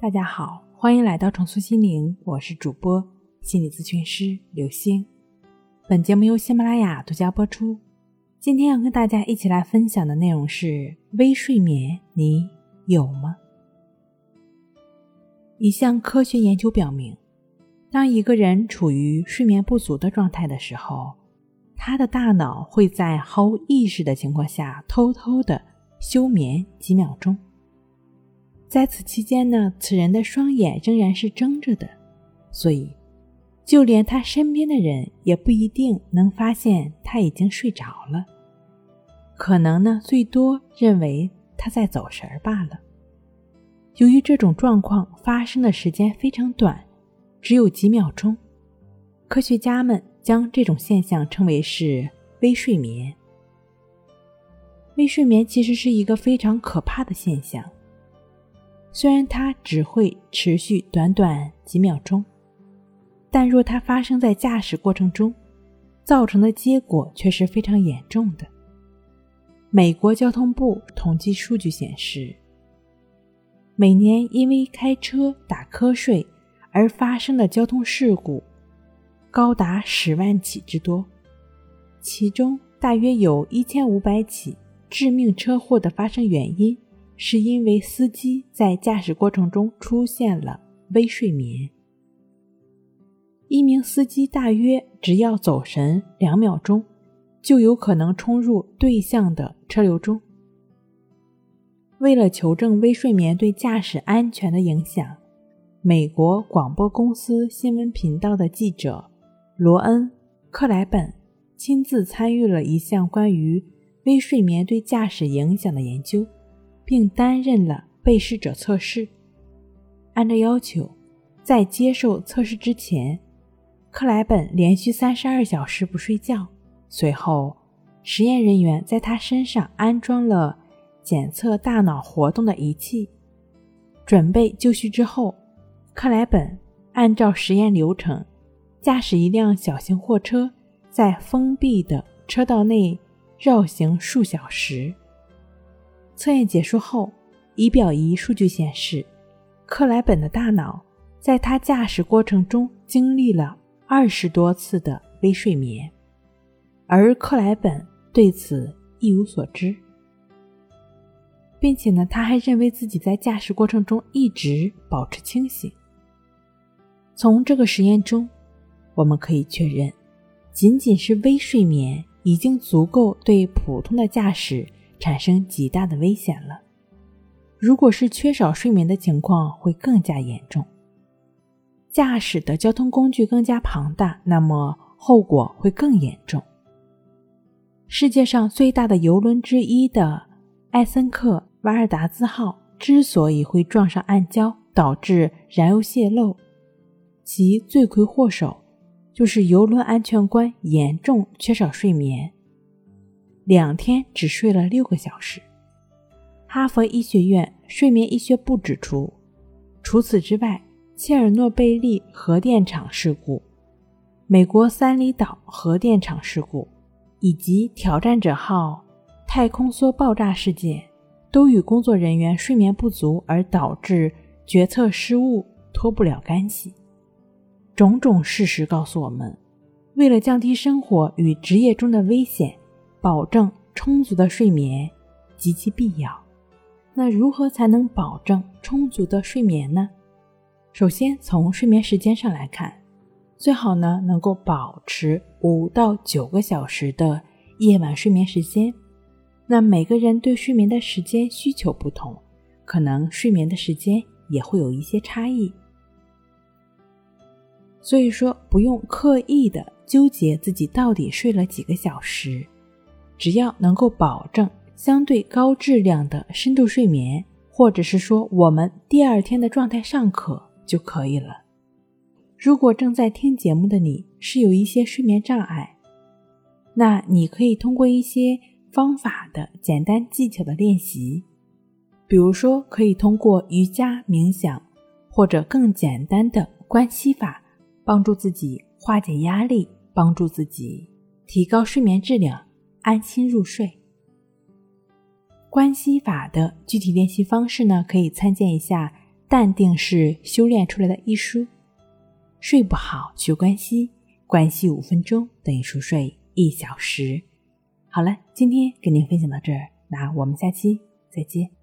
大家好，欢迎来到重塑心灵，我是主播心理咨询师刘星。本节目由喜马拉雅独家播出。今天要跟大家一起来分享的内容是微睡眠，你有吗？一项科学研究表明，当一个人处于睡眠不足的状态的时候，他的大脑会在毫无意识的情况下偷偷的休眠几秒钟。在此期间呢，此人的双眼仍然是睁着的，所以就连他身边的人也不一定能发现他已经睡着了，可能呢最多认为他在走神儿罢了。由于这种状况发生的时间非常短，只有几秒钟，科学家们将这种现象称为是微睡眠。微睡眠其实是一个非常可怕的现象。虽然它只会持续短短几秒钟，但若它发生在驾驶过程中，造成的结果却是非常严重的。美国交通部统计数据显示，每年因为开车打瞌睡而发生的交通事故高达十万起之多，其中大约有一千五百起致命车祸的发生原因。是因为司机在驾驶过程中出现了微睡眠。一名司机大约只要走神两秒钟，就有可能冲入对向的车流中。为了求证微睡眠对驾驶安全的影响，美国广播公司新闻频道的记者罗恩·克莱本亲自参与了一项关于微睡眠对驾驶影响的研究。并担任了被试者测试。按照要求，在接受测试之前，克莱本连续三十二小时不睡觉。随后，实验人员在他身上安装了检测大脑活动的仪器。准备就绪之后，克莱本按照实验流程，驾驶一辆小型货车，在封闭的车道内绕行数小时。测验结束后，仪表仪数据显示，克莱本的大脑在他驾驶过程中经历了二十多次的微睡眠，而克莱本对此一无所知，并且呢，他还认为自己在驾驶过程中一直保持清醒。从这个实验中，我们可以确认，仅仅是微睡眠已经足够对普通的驾驶。产生极大的危险了。如果是缺少睡眠的情况，会更加严重。驾驶的交通工具更加庞大，那么后果会更严重。世界上最大的游轮之一的艾森克瓦尔达兹号之所以会撞上暗礁，导致燃油泄漏，其罪魁祸首就是游轮安全官严重缺少睡眠。两天只睡了六个小时。哈佛医学院睡眠医学部指出，除此之外，切尔诺贝利核电厂事故、美国三里岛核电厂事故以及挑战者号太空梭爆炸事件，都与工作人员睡眠不足而导致决策失误脱不了干系。种种事实告诉我们，为了降低生活与职业中的危险。保证充足的睡眠极其必要。那如何才能保证充足的睡眠呢？首先，从睡眠时间上来看，最好呢能够保持五到九个小时的夜晚睡眠时间。那每个人对睡眠的时间需求不同，可能睡眠的时间也会有一些差异。所以说，不用刻意的纠结自己到底睡了几个小时。只要能够保证相对高质量的深度睡眠，或者是说我们第二天的状态尚可就可以了。如果正在听节目的你是有一些睡眠障碍，那你可以通过一些方法的简单技巧的练习，比如说可以通过瑜伽、冥想，或者更简单的关系法，帮助自己化解压力，帮助自己提高睡眠质量。安心入睡。关系法的具体练习方式呢，可以参见一下淡定是修炼出来的医书。睡不好求关系，关系五分钟等于熟睡一小时。好了，今天跟您分享到这儿，那我们下期再见。